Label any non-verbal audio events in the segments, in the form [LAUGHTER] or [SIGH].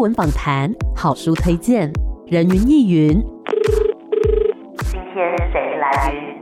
文访谈、好书推荐、人云亦云。今天谁来云？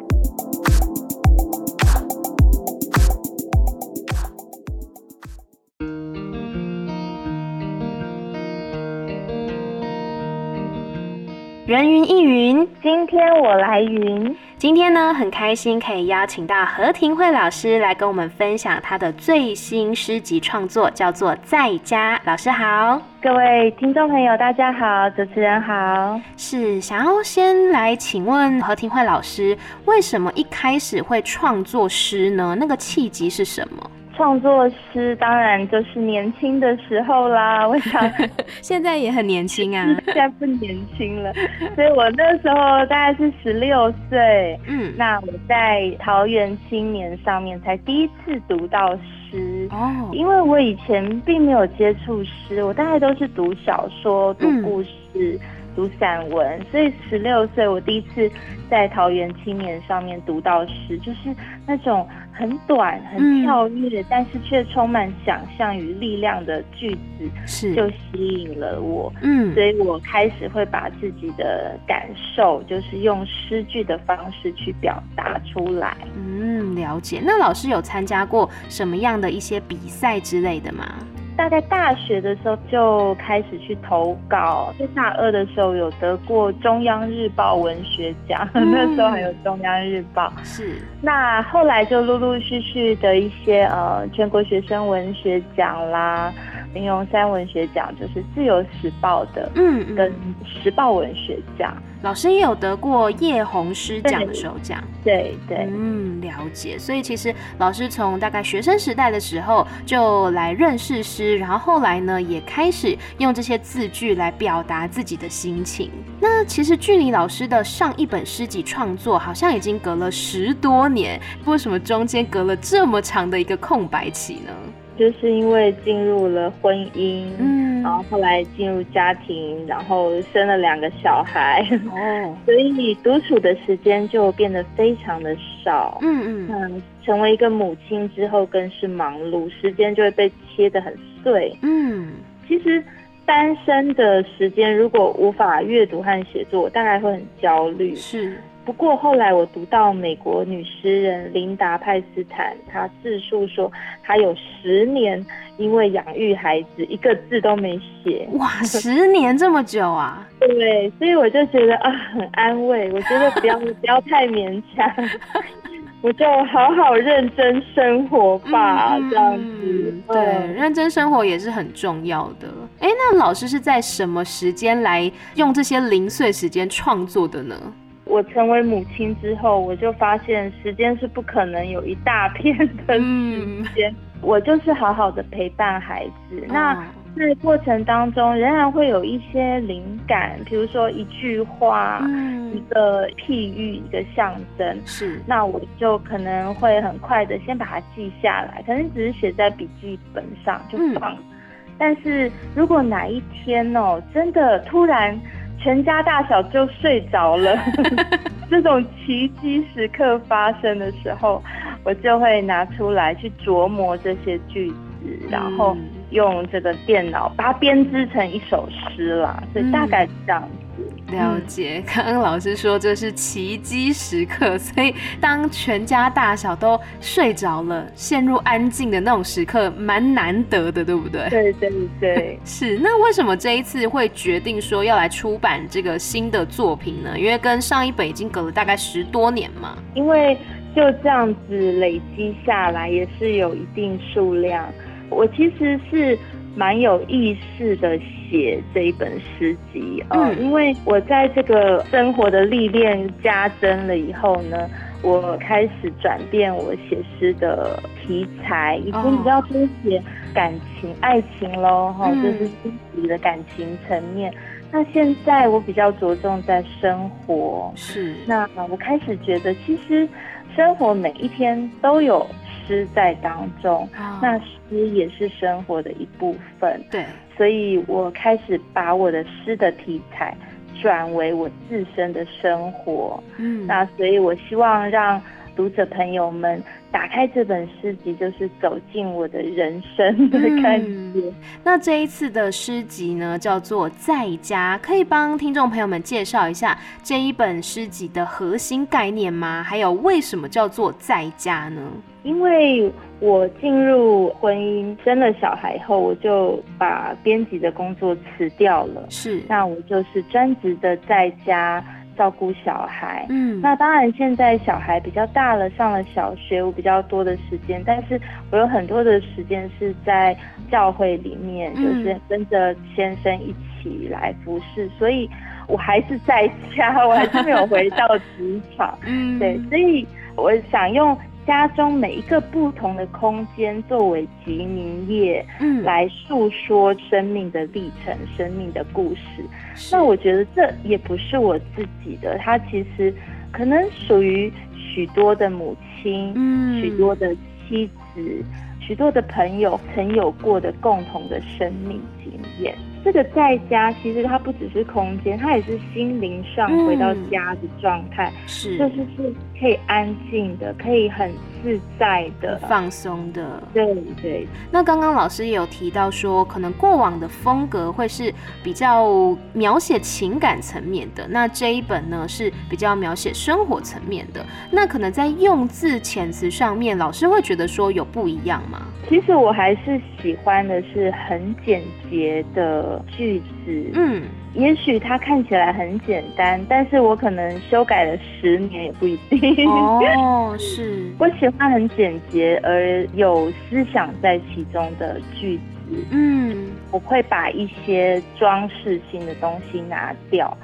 人云亦云，今天我来云。今天呢，很开心可以邀请到何庭慧老师来跟我们分享她的最新诗集创作，叫做《在家》。老师好，各位听众朋友，大家好，主持人好。是想要先来请问何庭慧老师，为什么一开始会创作诗呢？那个契机是什么？创作诗当然就是年轻的时候啦，[LAUGHS] 我想 [LAUGHS] 现在也很年轻啊，现在不年轻了，所以我那时候大概是十六岁，嗯，那我在桃园青年上面才第一次读到诗。哦，因为我以前并没有接触诗，我大概都是读小说、读故事。嗯读散文，所以十六岁我第一次在桃园青年上面读到诗，就是那种很短、很跳跃，嗯、但是却充满想象与力量的句子，是就吸引了我。嗯，所以我开始会把自己的感受，就是用诗句的方式去表达出来。嗯，了解。那老师有参加过什么样的一些比赛之类的吗？大概大学的时候就开始去投稿，在大二的时候有得过中央日报文学奖，嗯、[LAUGHS] 那时候还有中央日报。是，那后来就陆陆续续的一些呃全国学生文学奖啦。林荣三文学奖就是《自由时报》的，嗯，跟《时报文学奖》。老师也有得过叶红诗奖的首奖，对对，嗯，了解。所以其实老师从大概学生时代的时候就来认识诗，然后后来呢也开始用这些字句来表达自己的心情。那其实距离老师的上一本诗集创作好像已经隔了十多年，为什么中间隔了这么长的一个空白期呢？就是因为进入了婚姻，嗯，然后后来进入家庭，然后生了两个小孩，哦，[LAUGHS] 所以你独处的时间就变得非常的少，嗯嗯，成为一个母亲之后更是忙碌，时间就会被切得很碎，嗯，其实单身的时间如果无法阅读和写作，我大概会很焦虑，是。不过后来我读到美国女诗人琳达派斯坦，她自述说，她有十年因为养育孩子一个字都没写。哇，十年这么久啊？[LAUGHS] 对，所以我就觉得啊，很安慰。我觉得不要不要太勉强，[LAUGHS] 我就好好认真生活吧，嗯、这样子。对，认真生活也是很重要的。哎，那老师是在什么时间来用这些零碎时间创作的呢？我成为母亲之后，我就发现时间是不可能有一大片的时间。嗯、我就是好好的陪伴孩子。哦、那在过程当中，仍然会有一些灵感，比如说一句话、嗯、一个譬喻、一个象征。是，那我就可能会很快的先把它记下来，可能只是写在笔记本上就放。嗯、但是如果哪一天哦，真的突然。全家大小就睡着了，[LAUGHS] 这种奇迹时刻发生的时候，我就会拿出来去琢磨这些句子，然后用这个电脑把它编织成一首诗啦。所以大概是这样。了解，刚刚老师说这是奇迹时刻，所以当全家大小都睡着了，陷入安静的那种时刻，蛮难得的，对不对？对对对，[LAUGHS] 是。那为什么这一次会决定说要来出版这个新的作品呢？因为跟上一本已经隔了大概十多年嘛。因为就这样子累积下来，也是有一定数量。我其实是蛮有意识的。写这一本诗集啊，嗯，因为我在这个生活的历练加深了以后呢，我开始转变我写诗的题材，以前比较多写感情、爱情喽，哈，就是心理的感情层面。那现在我比较着重在生活，是。那我开始觉得，其实生活每一天都有诗在当中，那诗也是生活的一部分，对。所以我开始把我的诗的题材转为我自身的生活，嗯，那所以我希望让读者朋友们打开这本诗集，就是走进我的人生的感觉。嗯，那这一次的诗集呢，叫做《在家》，可以帮听众朋友们介绍一下这一本诗集的核心概念吗？还有为什么叫做在家呢？因为我进入婚姻生了小孩后，我就把编辑的工作辞掉了。是，那我就是专职的在家照顾小孩。嗯，那当然现在小孩比较大了，上了小学，我比较多的时间，但是我有很多的时间是在教会里面，嗯、就是跟着先生一起来服侍，所以我还是在家，我还是没有回到职场。[LAUGHS] 嗯，对，所以我想用。家中每一个不同的空间作为集名业，嗯，来诉说生命的历程、生命的故事。那我觉得这也不是我自己的，它其实可能属于许多的母亲，嗯，许多的妻子，许多的朋友曾有过的共同的生命经验。这个在家其实它不只是空间，它也是心灵上回到家的状态，嗯、是，就是是可以安静的，可以很自在的、放松的。对对。那刚刚老师也有提到说，可能过往的风格会是比较描写情感层面的，那这一本呢是比较描写生活层面的。那可能在用字遣词上面，老师会觉得说有不一样吗？其实我还是喜欢的是很简洁的句子，嗯，也许它看起来很简单，但是我可能修改了十年也不一定。哦，是，[LAUGHS] 我喜欢很简洁而有思想在其中的句子，嗯，我会把一些装饰性的东西拿掉，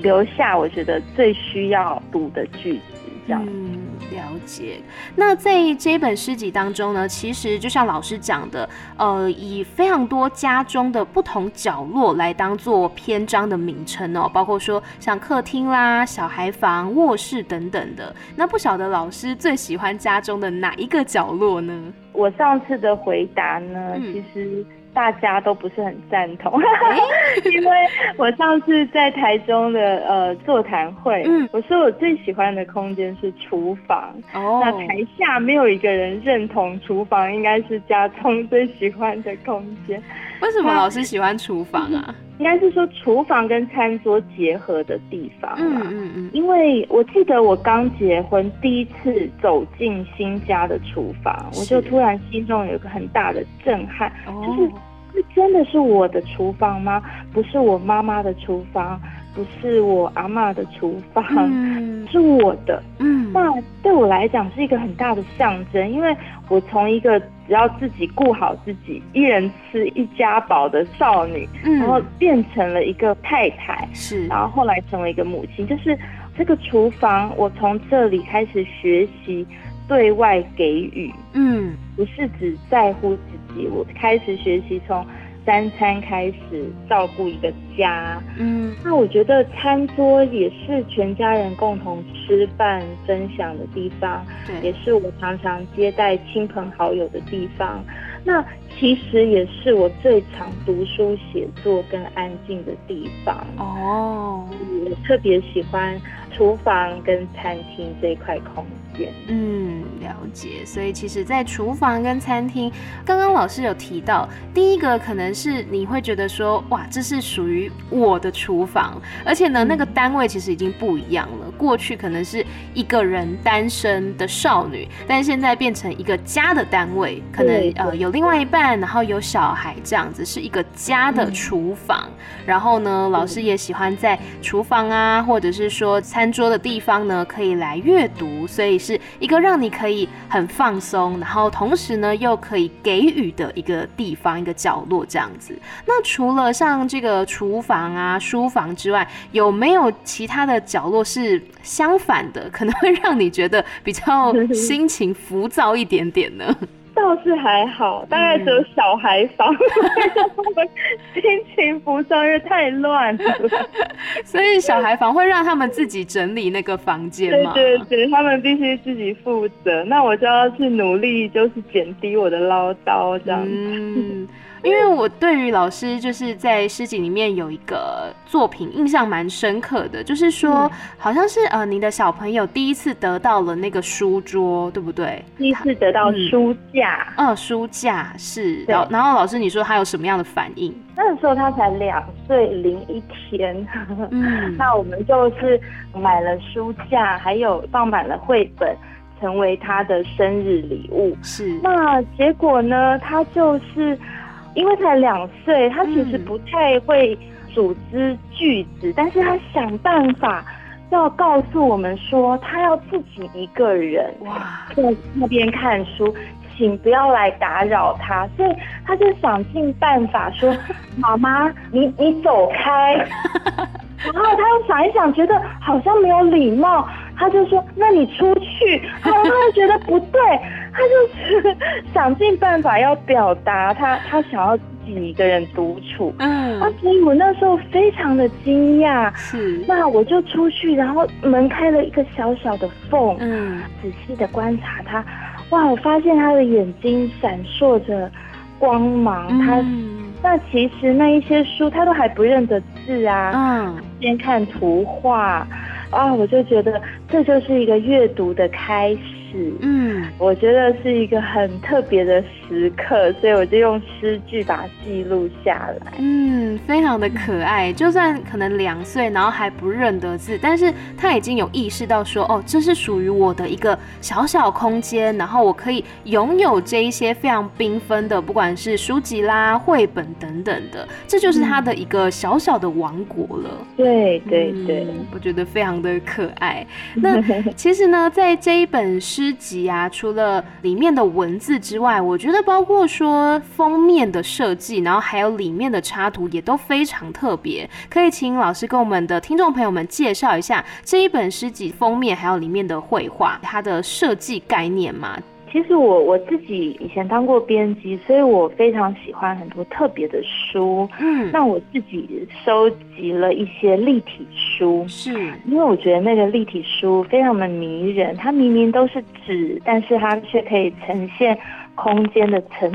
留下我觉得最需要读的句子。嗯，了解。那在这一本诗集当中呢，其实就像老师讲的，呃，以非常多家中的不同角落来当做篇章的名称哦，包括说像客厅啦、小孩房、卧室等等的。那不晓得老师最喜欢家中的哪一个角落呢？我上次的回答呢，嗯、其实。大家都不是很赞同，[LAUGHS] 因为我上次在台中的呃座谈会，嗯，我说我最喜欢的空间是厨房，哦，那台下没有一个人认同厨房应该是家聪最喜欢的空间。为什么老师喜欢厨房啊？应该是说厨房跟餐桌结合的地方，嗯嗯嗯，因为我记得我刚结婚第一次走进新家的厨房，我就突然心中有一个很大的震撼，就是。这真的是我的厨房吗？不是我妈妈的厨房，不是我阿嬷的厨房，嗯、[LAUGHS] 是我的。嗯，那对我来讲是一个很大的象征，因为我从一个只要自己顾好自己，一人吃一家饱的少女，嗯、然后变成了一个太太，是，然后后来成为一个母亲，就是这个厨房，我从这里开始学习。对外给予，嗯，不是只在乎自己。我开始学习从三餐开始照顾一个家，嗯，那我觉得餐桌也是全家人共同吃饭分享的地方，对，也是我常常接待亲朋好友的地方。那其实也是我最常读书写作跟安静的地方。哦，我特别喜欢厨房跟餐厅这一块空间。嗯，了解。所以其实，在厨房跟餐厅，刚刚老师有提到，第一个可能是你会觉得说，哇，这是属于我的厨房，而且呢，那个单位其实已经不一样了。过去可能是一个人单身的少女，但现在变成一个家的单位，可能呃有另外一半，然后有小孩这样子，是一个家的厨房。然后呢，老师也喜欢在厨房啊，或者是说餐桌的地方呢，可以来阅读，所以是一个让你可以很放松，然后同时呢又可以给予的一个地方，一个角落这样子。那除了像这个厨房啊、书房之外，有没有其他的角落是？相反的，可能会让你觉得比较 [LAUGHS] 心情浮躁一点点呢。倒是还好，大概只有小孩房，嗯、[LAUGHS] 心情浮躁，因为太乱了。[LAUGHS] 所以小孩房会让他们自己整理那个房间吗？对对对，他们必须自己负责。那我就要去努力，就是减低我的唠叨这样子。嗯因为我对于老师就是在诗集里面有一个作品印象蛮深刻的，就是说、嗯、好像是呃，你的小朋友第一次得到了那个书桌，对不对？第一次得到书架，嗯，书架是。然后，然后老师你说他有什么样的反应？那个时候他才两岁零一天，嗯，[LAUGHS] 那我们就是买了书架，还有放满了绘本。成为他的生日礼物是，那结果呢？他就是因为才两岁，他其实不太会组织句子，嗯，但是他想办法要告诉我们说，他要自己一个人哇在那边看书，请不要来打扰他。所以他就想尽办法说：“ [LAUGHS] 妈妈，你你走开。[LAUGHS] ”然后他又想一想，觉得好像没有礼貌。他就说：“那你出去。”然后他就觉得不对，他就是想尽办法要表达他他想要自己一个人独处。嗯，啊，所以我那时候非常的惊讶。是，那我就出去，然后门开了一个小小的缝。嗯，仔细的观察他，哇，我发现他的眼睛闪烁着光芒。嗯、他那其实那一些书他都还不认得字啊。嗯，先看图画。啊，我就觉得这就是一个阅读的开始。嗯，我觉得是一个很特别的时刻，所以我就用诗句把它记录下来。嗯，非常的可爱。就算可能两岁，然后还不认得字，但是他已经有意识到说，哦，这是属于我的一个小小空间，然后我可以拥有这一些非常缤纷的，不管是书籍啦、绘本等等的，这就是他的一个小小的王国了。对对对，嗯，我觉得非常的可爱。那其实呢，在这一本诗。诗集啊，除了里面的文字之外，我觉得包括说封面的设计，然后还有里面的插图也都非常特别。可以请老师跟我们的听众朋友们介绍一下这一本诗集封面，还有里面的绘画，它的设计概念吗？其实我我自己以前当过编辑，所以我非常喜欢很多特别的书。嗯，那我自己收集了一些立体书，是。因为我觉得那个立体书非常的迷人，它明明都是纸，但是它却可以呈现空间的层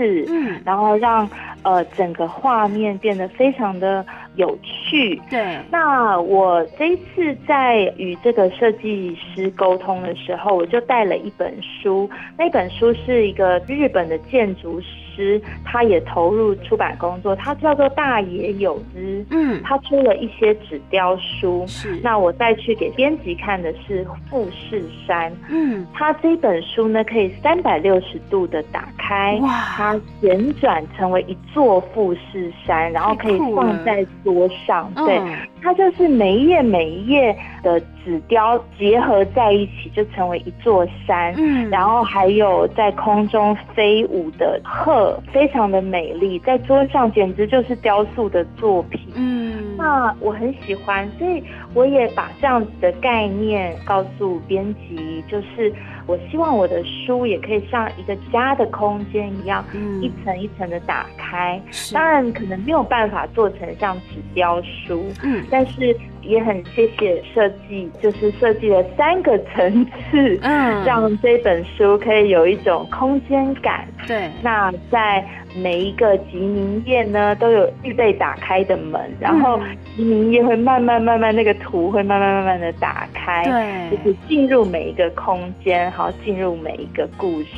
次，嗯，然后让呃整个画面变得非常的。有趣，对。那我这一次在与这个设计师沟通的时候，我就带了一本书。那本书是一个日本的建筑师，他也投入出版工作，他叫做大野有之。嗯，他出了一些纸雕书。是。那我再去给编辑看的是富士山。嗯，他这本书呢，可以三百六十度的打开，它旋转成为一座富士山，然后可以放在。桌上，对，它就是每一页每一页的纸雕结合在一起，就成为一座山。嗯，然后还有在空中飞舞的鹤，非常的美丽，在桌上简直就是雕塑的作品。嗯，那我很喜欢，所以我也把这样子的概念告诉编辑，就是。我希望我的书也可以像一个家的空间一样，嗯，一层一层的打开。当然，可能没有办法做成像纸雕书，嗯，但是也很谢谢设计，就是设计了三个层次，嗯，让这本书可以有一种空间感。对，那在。每一个集名页呢，都有预备打开的门，然后集名页会慢慢慢慢那个图会慢慢慢慢的打开，对，就是进入每一个空间，好，进入每一个故事，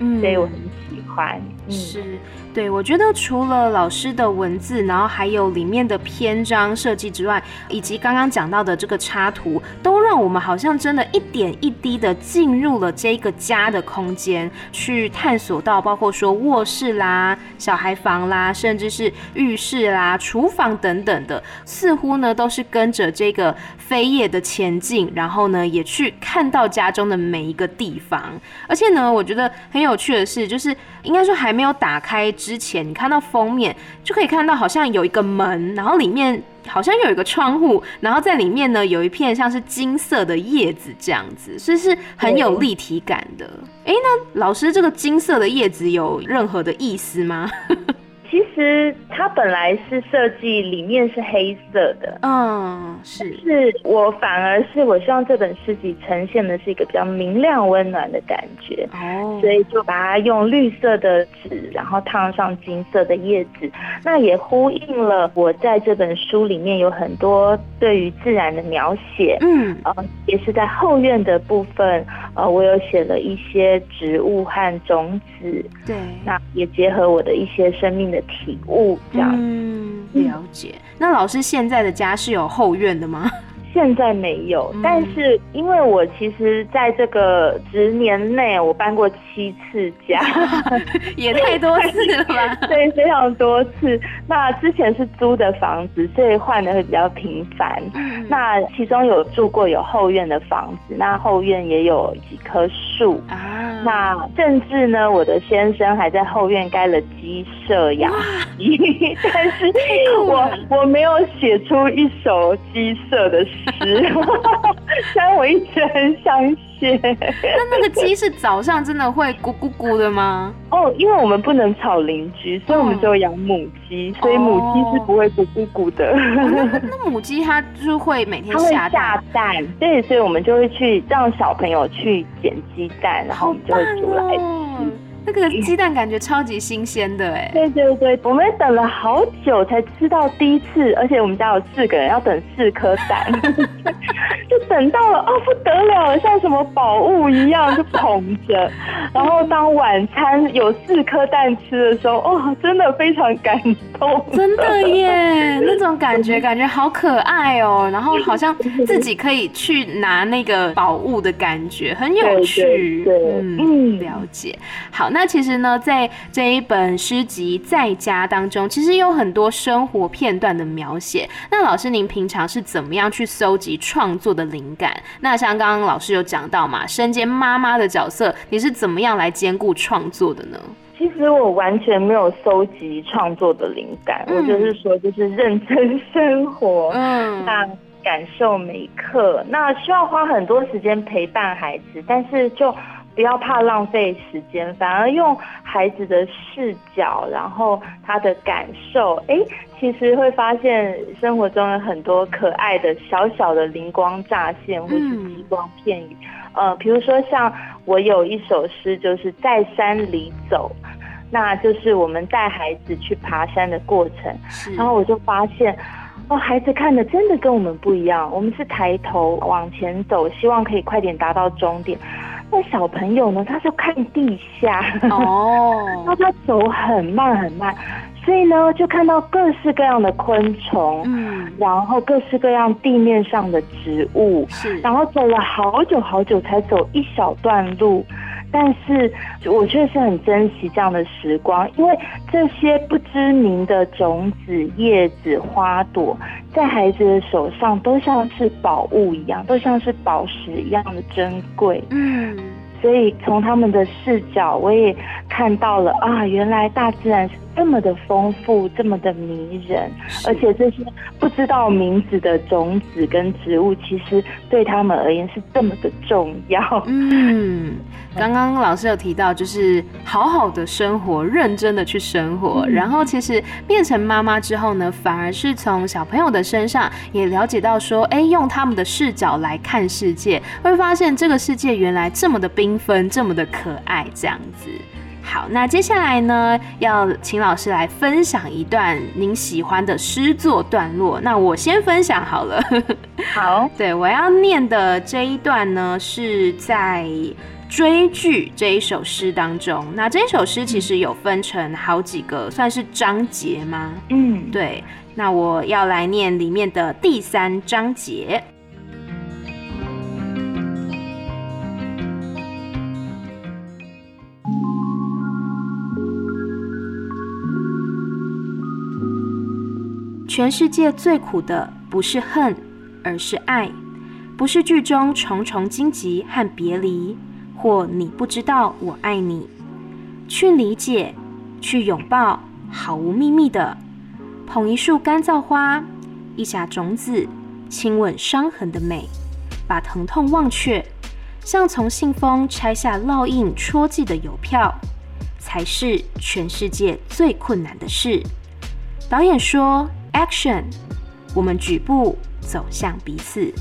嗯，所以我很喜欢，嗯、是。对，我觉得除了老师的文字，然后还有里面的篇章设计之外，以及刚刚讲到的这个插图，都让我们好像真的一点一滴的进入了这个家的空间，去探索到包括说卧室啦、小孩房啦，甚至是浴室啦、厨房等等的，似乎呢都是跟着这个扉页的前进，然后呢也去看到家中的每一个地方。而且呢，我觉得很有趣的是，就是应该说还没有打开。之前你看到封面就可以看到，好像有一个门，然后里面好像有一个窗户，然后在里面呢有一片像是金色的叶子这样子，所以是很有立体感的。哎，那老师这个金色的叶子有任何的意思吗？[LAUGHS] 其实它本来是设计里面是黑色的，嗯，是。是我反而是我希望这本诗集呈现的是一个比较明亮温暖的感觉，哦，所以就把它用绿色的纸，然后烫上金色的叶子，那也呼应了我在这本书里面有很多对于自然的描写，嗯，呃，也是在后院的部分，呃，我有写了一些植物和种子，对，那也结合我的一些生命的体悟，这样，嗯，了解。那老师现在的家是有后院的吗？现在没有，但是因为我其实在这个十年内，我搬过七次家，[LAUGHS] 也太多次了吧？[LAUGHS] 对，非常多次。那之前是租的房子，所以换的会比较频繁。嗯、那其中有住过有后院的房子，那后院也有几棵树啊。那甚至呢，我的先生还在后院盖了鸡舍养鸡，[LAUGHS] 但是我我没有写出一首鸡舍的诗。虽然我一直很想写，那那个鸡是早上真的会咕咕咕的吗？哦，因为我们不能吵邻居，所以我们就养母鸡，所以母鸡是不会咕咕咕的。哦、那那母鸡它就是会每天下下蛋，对，所以我们就会去让小朋友去捡鸡蛋，然后我们就会煮来吃。那个鸡蛋感觉超级新鲜的哎，对对对，我们等了好久才吃到第一次，而且我们家有四个人，要等四颗蛋，[LAUGHS] 就等到了哦，不得了，像什么宝物一样就捧着，然后当晚餐有四颗蛋吃的时候，哦，真的非常感动，真的耶，那种感觉感觉好可爱哦，然后好像自己可以去拿那个宝物的感觉，很有趣，对，对，对，嗯，嗯，了解，好，那。那其实呢，在这一本诗集《在家》当中，其实有很多生活片段的描写。那老师，您平常是怎么样去搜集创作的灵感？那像刚刚老师有讲到嘛，身兼妈妈的角色，你是怎么样来兼顾创作的呢？其实我完全没有搜集创作的灵感，嗯、我就是说，就是认真生活，嗯，那感受每一刻，那需要花很多时间陪伴孩子，但是就。不要怕浪费时间，反而用孩子的视角，然后他的感受，哎，其实会发现生活中有很多可爱的小小的灵光乍现，或是吉光片羽。呃，比如说像我有一首诗，就是在山里走，那就是我们带孩子去爬山的过程，然后我就发现，哦，孩子看的真的跟我们不一样，我们是抬头往前走，希望可以快点达到终点。那小朋友呢？他就看地下哦，那 [LAUGHS] 他走很慢很慢，所以呢，就看到各式各样的昆虫，嗯，然后各式各样地面上的植物，是，然后走了好久好久才走一小段路。但是我确实很珍惜这样的时光，因为这些不知名的种子、叶子、花朵，在孩子的手上都像是宝物一样，都像是宝石一样的珍贵。嗯。所以从他们的视角，我也看到了啊，原来大自然是这么的丰富，这么的迷人，而且这些不知道名字的种子跟植物，其实对他们而言是这么的重要。嗯，刚刚老师有提到，就是好好的生活，认真的去生活，嗯、然后其实变成妈妈之后呢，反而是从小朋友的身上也了解到说，哎，用他们的视角来看世界，会发现这个世界原来这么的缤纷，这么的可爱，这样子。好，那接下来呢，要请老师来分享一段您喜欢的诗作段落。那我先分享好了。好，[LAUGHS] 对，我要念的这一段呢，是在《追剧》这一首诗当中。那这一首诗其实有分成好几个，算是章节吗？嗯，对。那我要来念里面的第三章节。全世界最苦的不是恨，而是爱；不是剧中重重荆棘和别离，或你不知道我爱你。去理解，去拥抱，毫无秘密的捧一束干燥花，一匣种子，亲吻伤痕的美，把疼痛忘却，像从信封拆下烙印戳记的邮票，才是全世界最困难的事。导演说：“Action！” 我们举步走向彼此。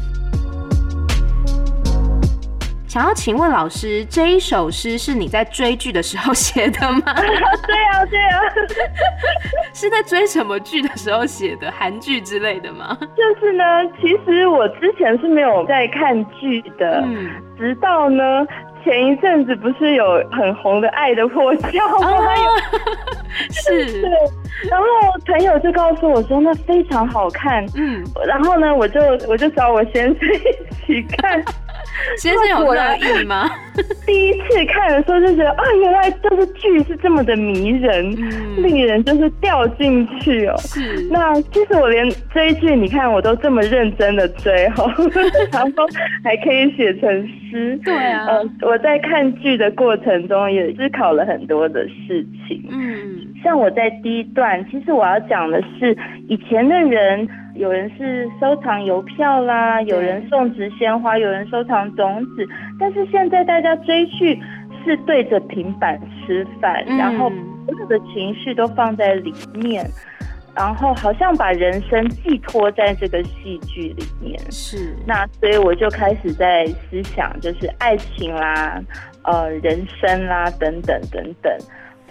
想要请问老师，这一首诗是你在追剧的时候写的吗？[LAUGHS] 对啊，对啊，[LAUGHS] 是在追什么剧的时候写的？韩剧之类的吗？就是呢，其实我之前是没有在看剧的，嗯，直到呢。前一阵子不是有很红的《爱的迫降》吗？哦、[LAUGHS] 是，对。然后朋友就告诉我说，那非常好看。嗯。然后呢，我就我就找我先生一起看。[LAUGHS] 先生有乐意吗？[LAUGHS] 第一次看的时候就觉得啊，原来这个剧是这么的迷人，嗯、令人就是掉进去哦。是。那其实我连追剧，你看我都这么认真的追哈，然后还可以写成诗。对啊。呃，我在看剧的过程中也思考了很多的事情。嗯。像我在第一段，其实我要讲的是以前的人。有人是收藏邮票啦，有人送纸鲜花，有人收藏种子，但是现在大家追剧是对着平板吃饭，嗯、然后所有的情绪都放在里面，然后好像把人生寄托在这个戏剧里面。是，那所以我就开始在思想，就是爱情啦，呃，人生啦，等等等等。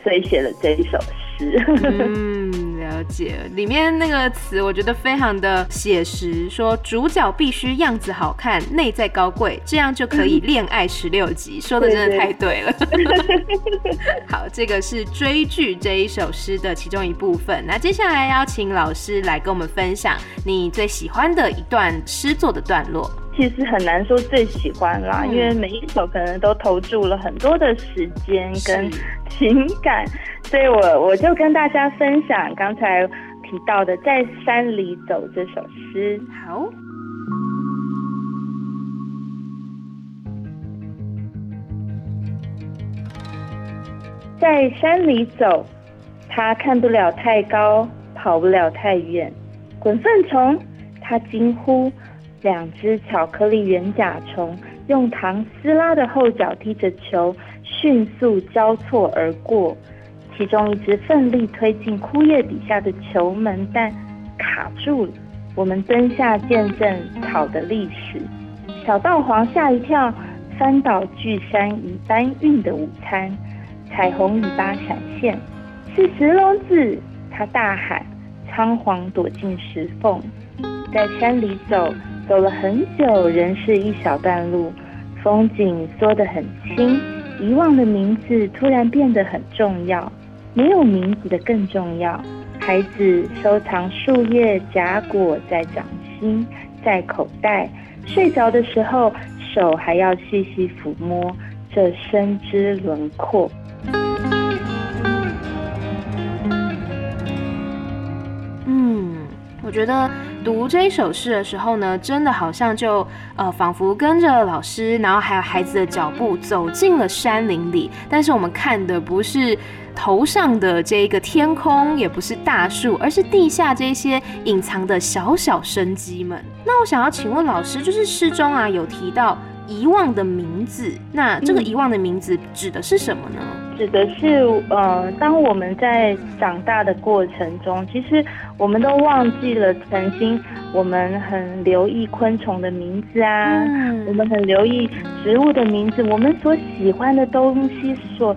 所以写了这一首诗。嗯，[LAUGHS] 了解。里面那个词我觉得非常的写实，说主角必须样子好看，内在高贵，这样就可以恋爱十六集。说的真的太对了。[LAUGHS] 好，这个是追剧这一首诗的其中一部分。那接下来邀请老师来跟我们分享你最喜欢的一段诗作的段落。其实很难说最喜欢啦，嗯、因为每一首可能都投注了很多的时间跟情感，所以我我就跟大家分享刚才提到的《在山里走》这首诗。好，在山里走，他看不了太高，跑不了太远，滚粪虫，他惊呼。两只巧克力圆甲虫用糖撕拉的后脚踢着球，迅速交错而过。其中一只奋力推进枯叶底下的球门，但卡住了。我们蹲下见证草的历史。小稻黄吓一跳，翻倒巨山一搬运的午餐。彩虹尾巴闪现，是石龙子。他大喊，仓皇躲进石缝，在山里走。走了很久，仍是一小段路，风景缩得很轻，遗忘的名字突然变得很重要，没有名字的更重要。孩子收藏树叶、假果在掌心，在口袋，睡着的时候手还要细细抚摸这生之轮廓。嗯，我觉得。读这一首诗的时候呢，真的好像就呃，仿佛跟着老师，然后还有孩子的脚步走进了山林里。但是我们看的不是头上的这一个天空，也不是大树，而是地下这些隐藏的小小生机们。那我想要请问老师，就是诗中啊有提到遗忘的名字，那这个遗忘的名字指的是什么呢？指的是，呃，当我们在长大的过程中，其实我们都忘记了曾经我们很留意昆虫的名字啊，嗯、我们很留意植物的名字，我们所喜欢的东西，所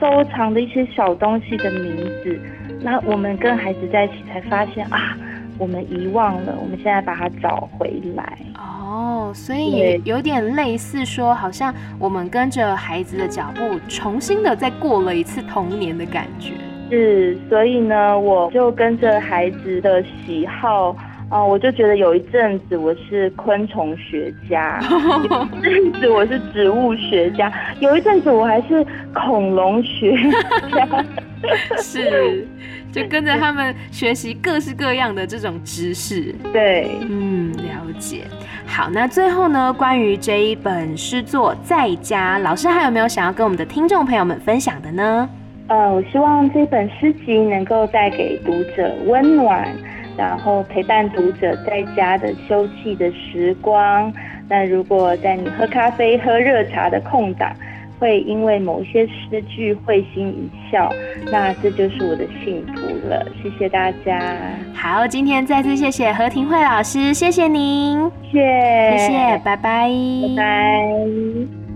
收藏的一些小东西的名字。那我们跟孩子在一起才发现啊，我们遗忘了，我们现在把它找回来。哦，所以也有点类似说，好像我们跟着孩子的脚步，重新的再过了一次童年的感觉。是，所以呢，我就跟着孩子的喜好啊、呃，我就觉得有一阵子我是昆虫学家，有 [LAUGHS] 一阵子我是植物学家，有一阵子我还是恐龙学家。[LAUGHS] [LAUGHS] [LAUGHS] 是，就跟着他们学习各式各样的这种知识。对，嗯，了解。好，那最后呢，关于这一本诗作《在家》，老师还有没有想要跟我们的听众朋友们分享的呢？呃，我希望这本诗集能够带给读者温暖，然后陪伴读者在家的休憩的时光。那如果在你喝咖啡、喝热茶的空档，会因为某些诗句会心一笑，那这就是我的幸福了。谢谢大家。好，今天再次谢谢何庭慧老师，谢谢您，谢谢，谢谢，拜拜，拜拜。